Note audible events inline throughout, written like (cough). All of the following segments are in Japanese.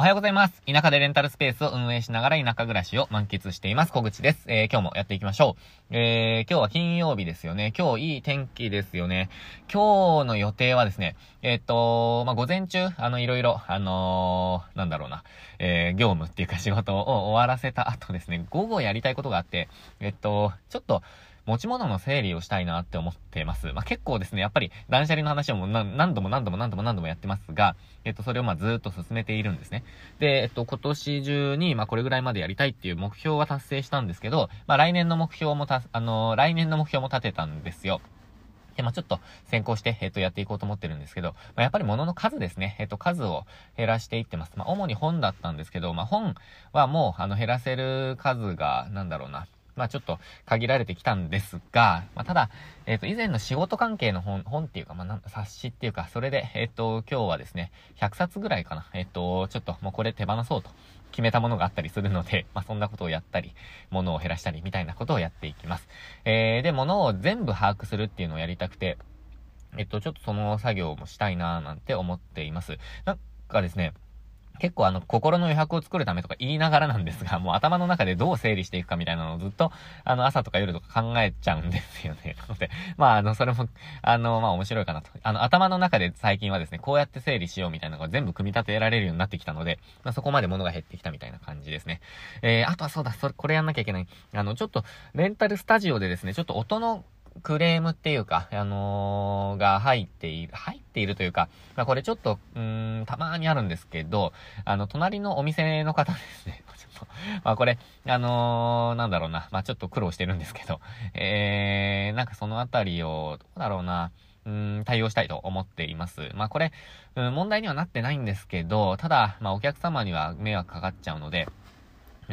おはようございます。田舎でレンタルスペースを運営しながら田舎暮らしを満喫しています。小口です。えー、今日もやっていきましょう。えー、今日は金曜日ですよね。今日いい天気ですよね。今日の予定はですね、えー、っと、まあ、午前中、あの、いろいろ、あのー、なんだろうな、え、業務っていうか仕事を終わらせた後ですね、午後やりたいことがあって、えっと、ちょっと、持ち物の整理をしたいなって思ってます。まあ、結構ですね、やっぱり断捨離の話をも何度も何度も何度も何度もやってますが、えっと、それをまずっと進めているんですね。で、えっと、今年中に、ま、これぐらいまでやりたいっていう目標は達成したんですけど、まあ、来年の目標もた、あのー、来年の目標も立てたんですよ。で、まあ、ちょっと先行して、えっと、やっていこうと思ってるんですけど、まあ、やっぱり物の数ですね。えっと、数を減らしていってます。まあ、主に本だったんですけど、まあ、本はもう、あの、減らせる数が、なんだろうな。まあちょっと限られてきたんですが、まあただ、えっ、ー、と、以前の仕事関係の本、本っていうか、まあ冊子っていうか、それで、えっ、ー、と、今日はですね、100冊ぐらいかな。えっ、ー、と、ちょっともうこれ手放そうと決めたものがあったりするので、(laughs) まあそんなことをやったり、物を減らしたりみたいなことをやっていきます。えー、で、物を全部把握するっていうのをやりたくて、えっと、ちょっとその作業もしたいなーなんて思っています。なんかですね、結構あの、心の余白を作るためとか言いながらなんですが、もう頭の中でどう整理していくかみたいなのをずっと、あの、朝とか夜とか考えちゃうんですよね。な (laughs) ので、まあ、あの、それも、あの、まあ、面白いかなと。あの、頭の中で最近はですね、こうやって整理しようみたいなのが全部組み立てられるようになってきたので、まあ、そこまで物が減ってきたみたいな感じですね。えー、あとはそうだ、それ、これやんなきゃいけない。あの、ちょっと、レンタルスタジオでですね、ちょっと音のクレームっていうか、あのー、が入っている、入っているというか、まあ、これちょっと、うん、たまーにあるんですけど、あの、隣のお店の方ですね。(laughs) ちょっと、まあ、これ、あのー、なんだろうな、まあ、ちょっと苦労してるんですけど、えー、なんかそのあたりを、どうだろうな、うん、対応したいと思っています。まあ、これ、うん、問題にはなってないんですけど、ただ、まあ、お客様には迷惑かかっちゃうので、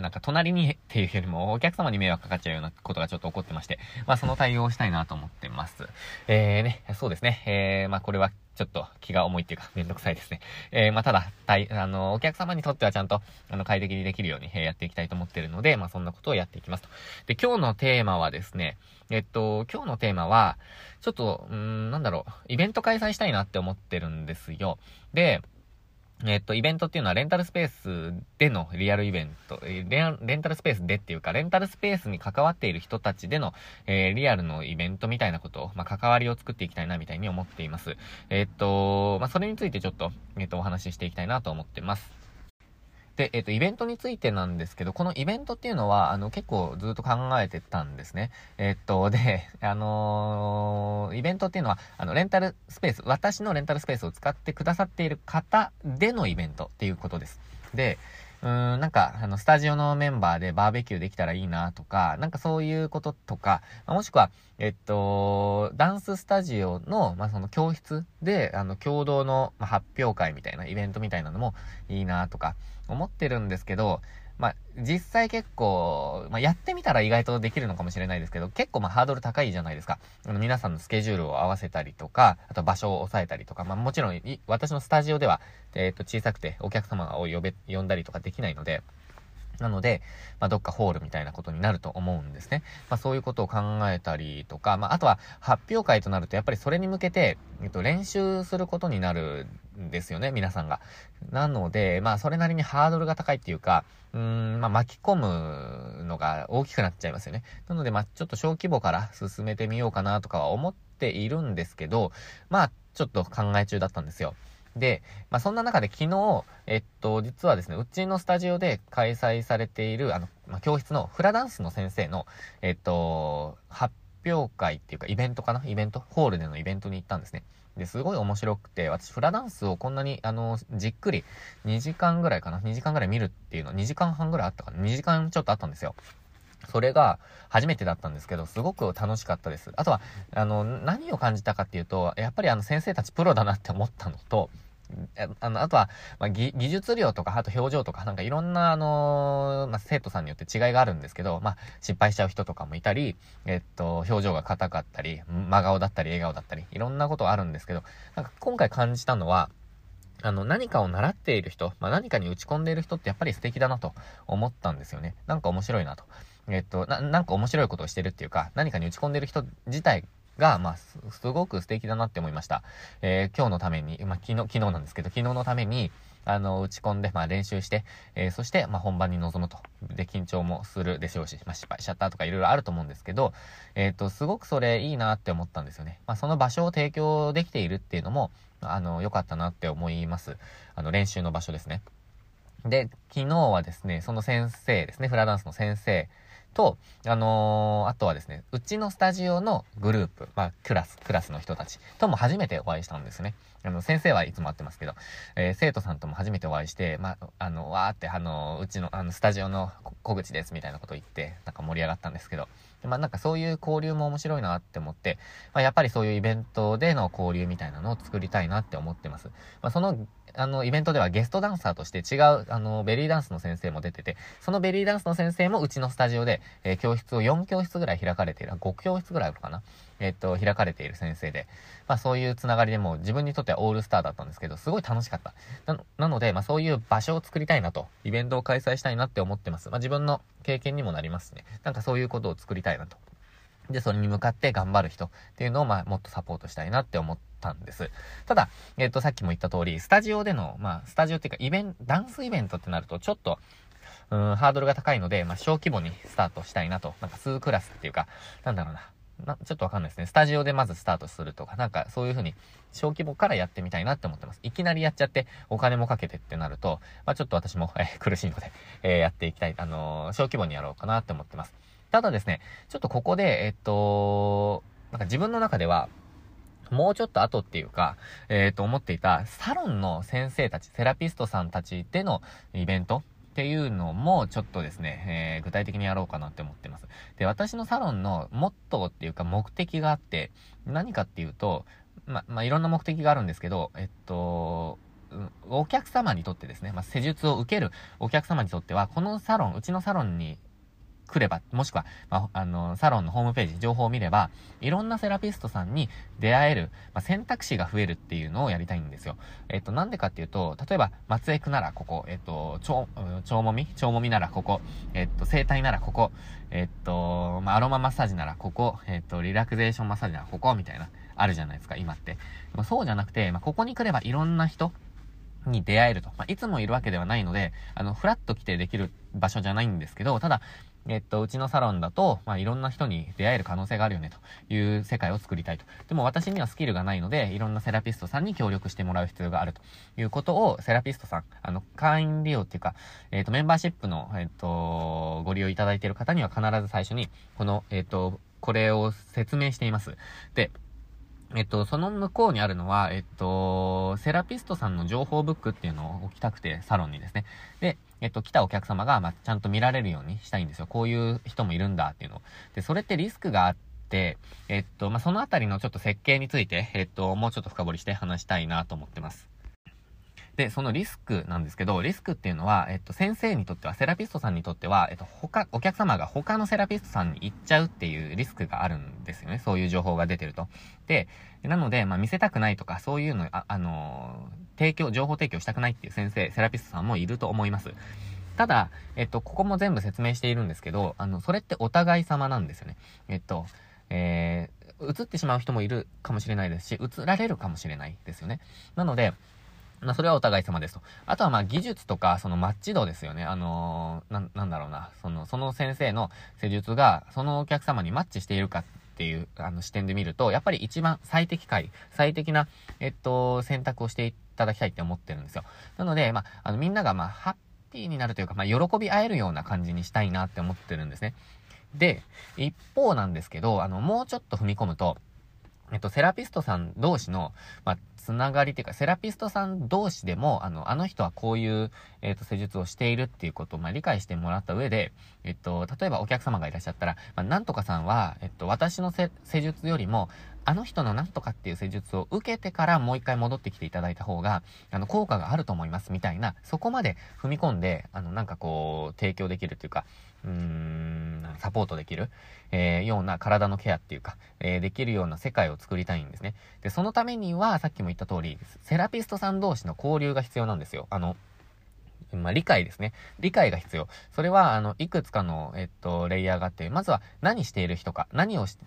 なんか隣にっていうよりもお客様に迷惑かかっちゃうようなことがちょっと起こってまして、まあその対応をしたいなと思ってます。えーね、そうですね。えー、まあこれはちょっと気が重いっていうかめんどくさいですね。えー、まあただ、たい、あの、お客様にとってはちゃんと、あの、快適にできるように、えー、やっていきたいと思ってるので、まあそんなことをやっていきますと。で、今日のテーマはですね、えっと、今日のテーマは、ちょっと、うん、なんだろう、イベント開催したいなって思ってるんですよ。で、えっと、イベントっていうのはレンタルスペースでのリアルイベント、レレンタルスペースでっていうか、レンタルスペースに関わっている人たちでの、えー、リアルのイベントみたいなことを、まあ、関わりを作っていきたいな、みたいに思っています。えっと、まあ、それについてちょっと、えっと、お話ししていきたいなと思ってます。で、えっ、と、イベントについてなんですけど、このイベントっていうのは、あの、結構ずっと考えてたんですね。えっと、で、(laughs) あのー、イベントっていうのは、あの、レンタルスペース、私のレンタルスペースを使ってくださっている方でのイベントっていうことです。で、うーん、なんか、あの、スタジオのメンバーでバーベキューできたらいいなとか、なんかそういうこととか、もしくは、えっと、ダンススタジオの、まあ、その教室で、あの、共同の、まあ発表会みたいな、イベントみたいなのもいいなとか、思ってるんですけど、まあ、実際結構、まあ、やってみたら意外とできるのかもしれないですけど、結構まあハードル高いじゃないですか。あの皆さんのスケジュールを合わせたりとか、あと場所を抑えたりとか、まあもちろん、私のスタジオでは、えっ、ー、と、小さくてお客様を呼べ、呼んだりとかできないので、なので、まあ、どっかホールみたいなことになると思うんですね。まあ、そういうことを考えたりとか、まあ、あとは発表会となると、やっぱりそれに向けて、えっと、練習することになるんですよね、皆さんが。なので、まあ、それなりにハードルが高いっていうか、うーん、まあ、巻き込むのが大きくなっちゃいますよね。なので、まあ、ちょっと小規模から進めてみようかなとかは思っているんですけど、まあ、ちょっと考え中だったんですよ。で、まあ、そんな中で昨日、えっと、実はですね、うちのスタジオで開催されている、あの、まあ、教室のフラダンスの先生の、えっと、発表会っていうか、イベントかな？イベント？ホールでのイベントに行ったんですね。で、すごい面白くて、私、フラダンスをこんなに、あの、じっくり、2時間ぐらいかな ?2 時間ぐらい見るっていうの、2時間半ぐらいあったかな ?2 時間ちょっとあったんですよ。それが初めてだったんですけど、すごく楽しかったです。あとは、あの、何を感じたかっていうと、やっぱりあの先生たちプロだなって思ったのと、あの、あとは、まあ、技術量とか、あと表情とか、なんかいろんな、あのー、まあ、生徒さんによって違いがあるんですけど、まあ、失敗しちゃう人とかもいたり、えっと、表情が硬かったり、真顔だったり、笑顔だったり、いろんなことあるんですけど、なんか今回感じたのは、あの、何かを習っている人、まあ、何かに打ち込んでいる人ってやっぱり素敵だなと思ったんですよね。なんか面白いなと。えっと、な、なんか面白いことをしてるっていうか、何かに打ち込んでいる人自体が、まあ、すごく素敵だなって思いました。えー、今日のために、まあ、昨日、昨日なんですけど、昨日のために、あの、打ち込んで、まあ練習して、えー、そして、まあ本番に臨むと。で、緊張もするでしょうし、まあ失敗しちゃったとかいろいろあると思うんですけど、えっ、ー、と、すごくそれいいなって思ったんですよね。まあその場所を提供できているっていうのも、あの、良かったなって思います。あの、練習の場所ですね。で、昨日はですね、その先生ですね、フラダンスの先生と、あのー、あとはですね、うちのスタジオのグループ、まあ、クラス、クラスの人たちとも初めてお会いしたんですね。あの、先生はいつも会ってますけど、えー、生徒さんとも初めてお会いして、まあ、あの、わーって、あの、うちの、あの、スタジオの小口ですみたいなこと言って、なんか盛り上がったんですけど、まあ、なんかそういう交流も面白いなって思って、まあ、やっぱりそういうイベントでの交流みたいなのを作りたいなって思ってます。まあ、そのあの、イベントではゲストダンサーとして違う、あの、ベリーダンスの先生も出てて、そのベリーダンスの先生もうちのスタジオで、えー、教室を4教室ぐらい開かれている、5教室ぐらいあるかなえ、っと、開かれている先生で、まあそういうつながりでも自分にとってはオールスターだったんですけど、すごい楽しかった。ななので、まあそういう場所を作りたいなと、イベントを開催したいなって思ってます。まあ自分の経験にもなりますね。なんかそういうことを作りたいなと。で、それに向かって頑張る人っていうのを、まあもっとサポートしたいなって思ってたんです。ただ、えっ、と、さっきも言った通り、スタジオでの、まあ、スタジオっていうか、イベント、ダンスイベントってなると、ちょっと、うーん、ハードルが高いので、まあ、小規模にスタートしたいなと。なんか、数クラスっていうか、なんだろうな。なちょっとわかんないですね。スタジオでまずスタートするとか、なんかそういう風に小規模からやってみたいなって思ってます。いきなりやっちゃってお金もかけてってなると、まあちょっと私も、えー、苦しいので、えー、やっていきたい。あのー、小規模にやろうかなって思ってます。ただですね、ちょっとここで、えっと、なんか自分の中では、もうちょっと後っていうか、え、ー、と、思っていた、サロンの先生たち、セラピストさんたちでのイベントっていうのも、ちょっとですね、えー、具体的にやろうかなって思ってます。で、私のサロンのモットーっていうか目的があって、何かっていうと、ま、まあ、いろんな目的があるんですけど、えっと、お客様にとってですね、まあ、施術を受けるお客様にとっては、このサロン、うちのサロンに来れば、もしくは、まあ、あの、サロンのホームページ、情報を見れば、いろんなセラピストさんに出会える、まあ、選択肢が増えるっていうのをやりたいんですよ。えっと、なんでかっていうと、例えば、松江区ならここ、えっと、超、超もみ？超もみならここ、えっと、生体ならここ、えっと、まあ、アロママッサージならここ、えっと、リラクゼーションマッサージならここ、みたいな、あるじゃないですか、今って。まあ、そうじゃなくて、まあ、ここに来ればいろんな人、に出会えると。まあ、いつもいるわけではないので、あの、フラッと来てできる場所じゃないんですけど、ただ、えっと、うちのサロンだと、まあ、いろんな人に出会える可能性があるよね、という世界を作りたいと。でも私にはスキルがないので、いろんなセラピストさんに協力してもらう必要があるということを、セラピストさん、あの、会員利用っていうか、えっと、メンバーシップの、えっと、ご利用いただいている方には必ず最初に、この、えっと、これを説明しています。で、えっと、その向こうにあるのは、えっと、セラピストさんの情報ブックっていうのを置きたくて、サロンにですね。で、えっと、来たお客様が、まあ、ちゃんと見られるようにしたいんですよ。こういう人もいるんだっていうのを。で、それってリスクがあって、えっと、まあ、そのあたりのちょっと設計について、えっと、もうちょっと深掘りして話したいなと思ってます。で、そのリスクなんですけど、リスクっていうのは、えっと、先生にとっては、セラピストさんにとっては、えっと、他、お客様が他のセラピストさんに行っちゃうっていうリスクがあるんですよね。そういう情報が出てると。で、なので、まあ、見せたくないとか、そういうの、あ、あのー、提供、情報提供したくないっていう先生、セラピストさんもいると思います。ただ、えっと、ここも全部説明しているんですけど、あの、それってお互い様なんですよね。えっと、えー、映ってしまう人もいるかもしれないですし、映られるかもしれないですよね。なので、まあ、それはお互い様ですと。あとは、まあ、技術とか、そのマッチ度ですよね。あのー、な、なんだろうな。その、その先生の施術が、そのお客様にマッチしているかっていう、あの、視点で見ると、やっぱり一番最適解、最適な、えっと、選択をしていただきたいって思ってるんですよ。なので、まあ、あの、みんなが、まあ、ハッピーになるというか、まあ、喜び合えるような感じにしたいなって思ってるんですね。で、一方なんですけど、あの、もうちょっと踏み込むと、えっと、セラピストさん同士の、まあ、つながりっていうか、セラピストさん同士でも、あの、あの人はこういう、えっ、と、施術をしているっていうことを、まあ、理解してもらった上で、えっと、例えばお客様がいらっしゃったら、まあ、なんとかさんは、えっと、私の施術よりも、あの人のなんとかっていう施術を受けてからもう一回戻ってきていただいた方が、あの、効果があると思いますみたいな、そこまで踏み込んで、あの、なんかこう、提供できるっていうか、うーん、サポートできる、えー、ような体のケアっていうか、えー、できるような世界を作りたいんですね。で、そのためには、さっきも言った通り、セラピストさん同士の交流が必要なんですよ。あの、まあ、理解ですね。理解が必要。それは、あの、いくつかの、えっと、レイヤーがあって、まずは何している人か、何をし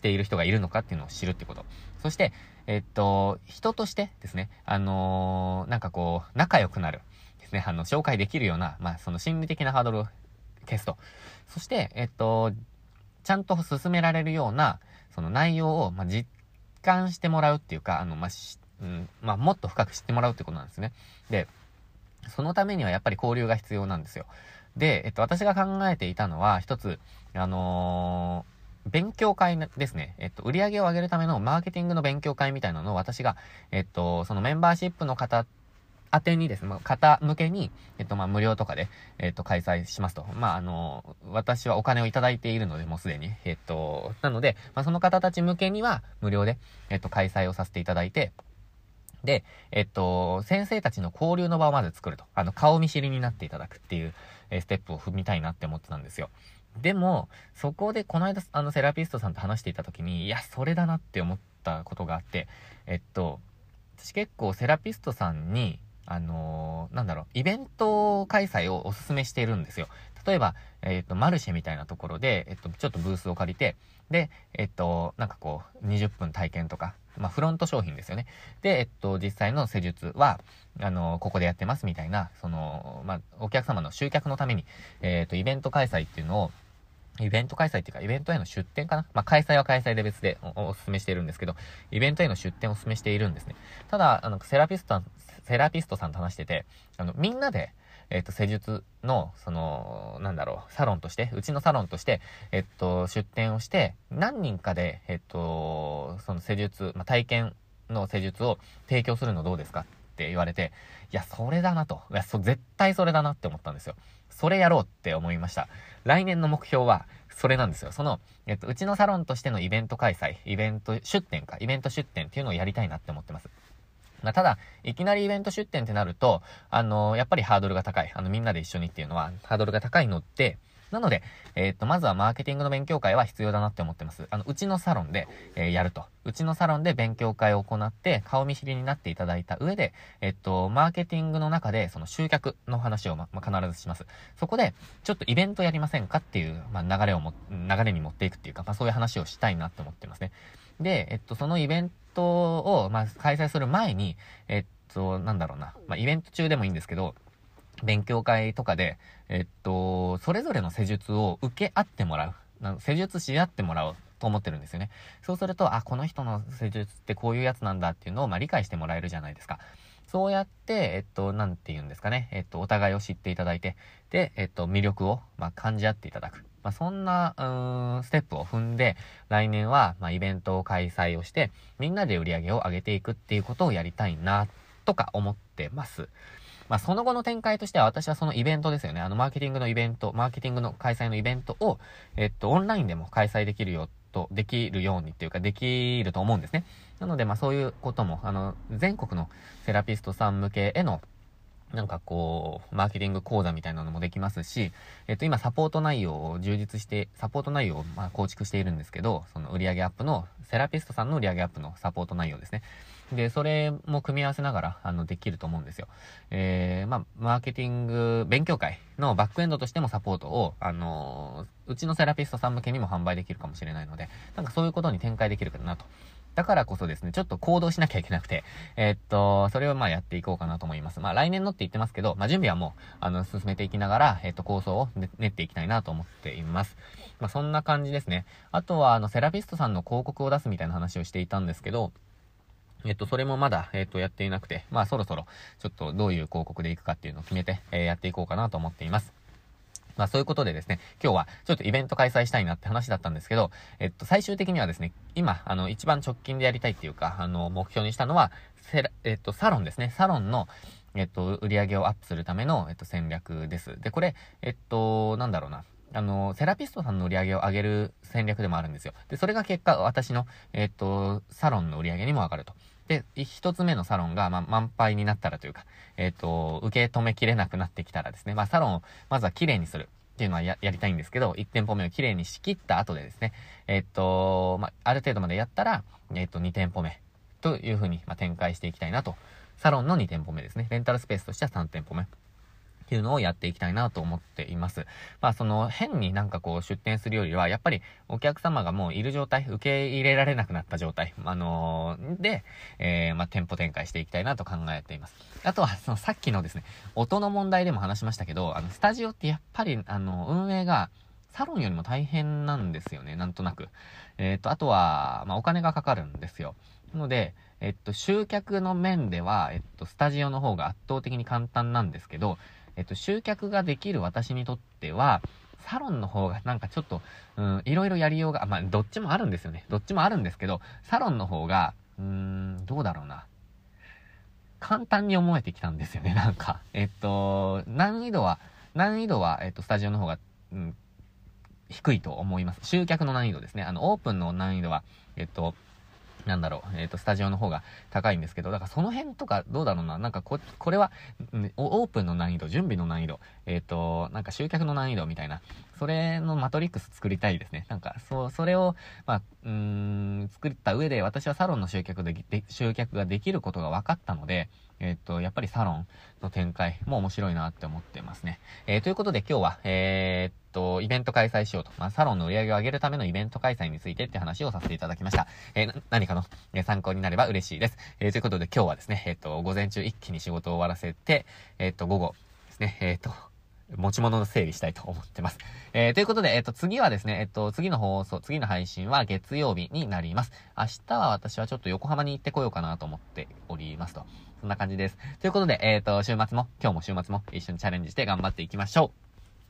ている人がいるのかっていうのを知るってこと。そして、えっと、人としてですね、あのー、なんかこう、仲良くなる。ですね、あの、紹介できるような、まあ、その心理的なハードルを消すと。そして、えっと、ちゃんと進められるような、その内容を、まあ、実感してもらうっていうか、あの、まあ、うん、まあ、もっと深く知ってもらうってことなんですね。で、そのためにはやっぱり交流が必要なんですよ。で、えっと、私が考えていたのは、一つ、あのー、勉強会ですね。えっと、売り上げを上げるためのマーケティングの勉強会みたいなのを私が、えっと、そのメンバーシップの方宛てにですね、方向けに、えっと、まあ、無料とかで、えっと、開催しますと。まあ、あの、私はお金をいただいているので、もうすでに。えっと、なので、まあ、その方たち向けには、無料で、えっと、開催をさせていただいて、で、えっと、先生たちの交流の場をまず作ると。あの、顔見知りになっていただくっていう、えステップを踏みたいなって思ってたんですよ。でも、そこでこの間、あの、セラピストさんと話していた時に、いや、それだなって思ったことがあって、えっと、私結構セラピストさんに、あのー、なんだろう、イベント開催をお勧めしているんですよ。例えば、えっ、と、マルシェみたいなところで、えっと、ちょっとブースを借りて、で、えっと、なんかこう、20分体験とか、まあ、フロント商品ですよね。で、えっと、実際の施術は、あの、ここでやってますみたいな、その、まあ、お客様の集客のために、えっと、イベント開催っていうのを、イベント開催っていうか、イベントへの出店かな？まあ、開催は開催で別でおお勧めしているんですけど、イベントへの出店をお勧めしているんですね。ただ、あの、セラピスト、セラピストさんと話してて、あの、みんなで、えっと、施術の、その、なんだろう、サロンとして、うちのサロンとして、えっと、出店をして、何人かで、えっと、その施術、まあ、体験の施術を提供するのどうですか？って言われて、いや、それだなと。いや、そ、絶対それだなって思ったんですよ。それやろうって思いました。来年の目標は、それなんですよ。その、えっと、うちのサロンとしてのイベント開催、イベント出店か、イベント出店っていうのをやりたいなって思ってます。まあ、ただ、いきなりイベント出店ってなると、あのー、やっぱりハードルが高い。あの、みんなで一緒にっていうのは、ハードルが高いので、なので、えー、っと、まずはマーケティングの勉強会は必要だなって思ってます。あの、うちのサロンで、えー、やると。うちのサロンで勉強会を行って、顔見知りになっていただいた上で、えっと、マーケティングの中で、その集客の話を、ま、必ずします。そこで、ちょっとイベントやりませんかっていう、まあ、流れをも、流れに持っていくっていうか、まあ、そういう話をしたいなって思ってますね。で、えっと、そのイベントを、まあ、開催する前に、えっと、なんだろうな、まあ、イベント中でもいいんですけど、勉強会とかで、えっと、それぞれの施術を受け合ってもらう。施術し合ってもらおうと思ってるんですよね。そうすると、あ、この人の施術ってこういうやつなんだっていうのを、まあ、理解してもらえるじゃないですか。そうやって、えっと、なんて言うんですかね。えっと、お互いを知っていただいて、で、えっと、魅力を、まあ、感じ合っていただく。まあ、そんな、うーん、ステップを踏んで、来年は、まあ、イベントを開催をして、みんなで売り上げを上げていくっていうことをやりたいな、とか思ってます。まあ、その後の展開としては、私はそのイベントですよね。あの、マーケティングのイベント、マーケティングの開催のイベントを、えっと、オンラインでも開催できるよ、と、できるようにっていうか、できると思うんですね。なので、まあ、そういうことも、あの、全国のセラピストさん向けへの、なんかこう、マーケティング講座みたいなのもできますし、えっと、今サポート内容を充実して、サポート内容をま構築しているんですけど、その売上アップの、セラピストさんの売上アップのサポート内容ですね。で、それも組み合わせながら、あの、できると思うんですよ。えー、まあ、マーケティング勉強会のバックエンドとしてもサポートを、あのー、うちのセラピストさん向けにも販売できるかもしれないので、なんかそういうことに展開できるかなとだからこそですね、ちょっと行動しなきゃいけなくて、えー、っと、それをまあやっていこうかなと思います。まあ来年のって言ってますけど、まあ準備はもう、あの、進めていきながら、えー、っと、構想を練っていきたいなと思っています。まあそんな感じですね。あとは、あの、セラピストさんの広告を出すみたいな話をしていたんですけど、えっと、それもまだ、えっと、やっていなくて、まあそろそろ、ちょっとどういう広告でいくかっていうのを決めて、えー、やっていこうかなと思っています。まあそういうことでですね、今日はちょっとイベント開催したいなって話だったんですけど、えっと、最終的にはですね、今、あの、一番直近でやりたいっていうか、あの、目標にしたのは、えっと、サロンですね。サロンの、えっと、売り上げをアップするための、えっと、戦略です。で、これ、えっと、なんだろうな。あの、セラピストさんの売り上げを上げる戦略でもあるんですよ。で、それが結果、私の、えっと、サロンの売り上げにも上がると。で、一つ目のサロンが、ま満杯になったらというか、えっ、ー、と、受け止めきれなくなってきたらですね、まあ、サロンをまずは綺麗にする。っていうのはやりたいんですけど、1店舗目をきれいに仕切った後でですね、えっと、まあ、ある程度までやったら、えっと、2店舗目というふうに、ま展開していきたいなと。サロンの2店舗目ですね。レンタルスペースとしては3店舗目。っていうのをやっていきたいなと思っています。まあその変になんかこう出店するよりは、やっぱりお客様がもういる状態、受け入れられなくなった状態、あのー、で、えー、まあ店舗展開していきたいなと考えています。あとはそのさっきのですね、音の問題でも話しましたけど、あのスタジオってやっぱりあの運営がサロンよりも大変なんですよね、なんとなく。えっ、ー、と、あとは、まあお金がかかるんですよ。なので、えっと、集客の面では、えっと、スタジオの方が圧倒的に簡単なんですけど、えっと、集客ができる私にとっては、サロンの方がなんかちょっと、うん、いろいろやりようが、まあ、どっちもあるんですよね。どっちもあるんですけど、サロンの方が、うーん、どうだろうな。簡単に思えてきたんですよね、(laughs) なんか。えっと、難易度は、難易度は、えっと、スタジオの方が、うん、低いと思います。集客の難易度ですね。あの、オープンの難易度は、えっと、なんだろう、えっ、ー、と、スタジオの方が高いんですけど、だからその辺とかどうだろうな、なんかこ、これは、オープンの難易度、準備の難易度、えっ、ー、と、なんか集客の難易度みたいな、それのマトリックス作りたいですね。なんか、そう、それを、まあ、うん、作った上で、私はサロンの集客で、で集客ができることが分かったので、えっ、ー、と、やっぱりサロンの展開も面白いなって思ってますね。え、ということで今日は、え、っ、とイベント開催しようと。まあ、サロンの売り上げを上げるためのイベント開催についてって話をさせていただきました。えー、何かの、え参考になれば嬉しいです。えということで今日はですね、えっと、午前中一気に仕事を終わらせて、えっと、午後ですね、えっと、持ち物の整理したいと思ってます。えー、ということで、えっ、と、次はですね、えっ、と、次の放送、次の配信は月曜日になります。明日は私はちょっと横浜に行ってこようかなと思っておりますと。そんな感じです。ということで、えっ、と、週末も、今日も週末も一緒にチャレンジして頑張っていきましょう。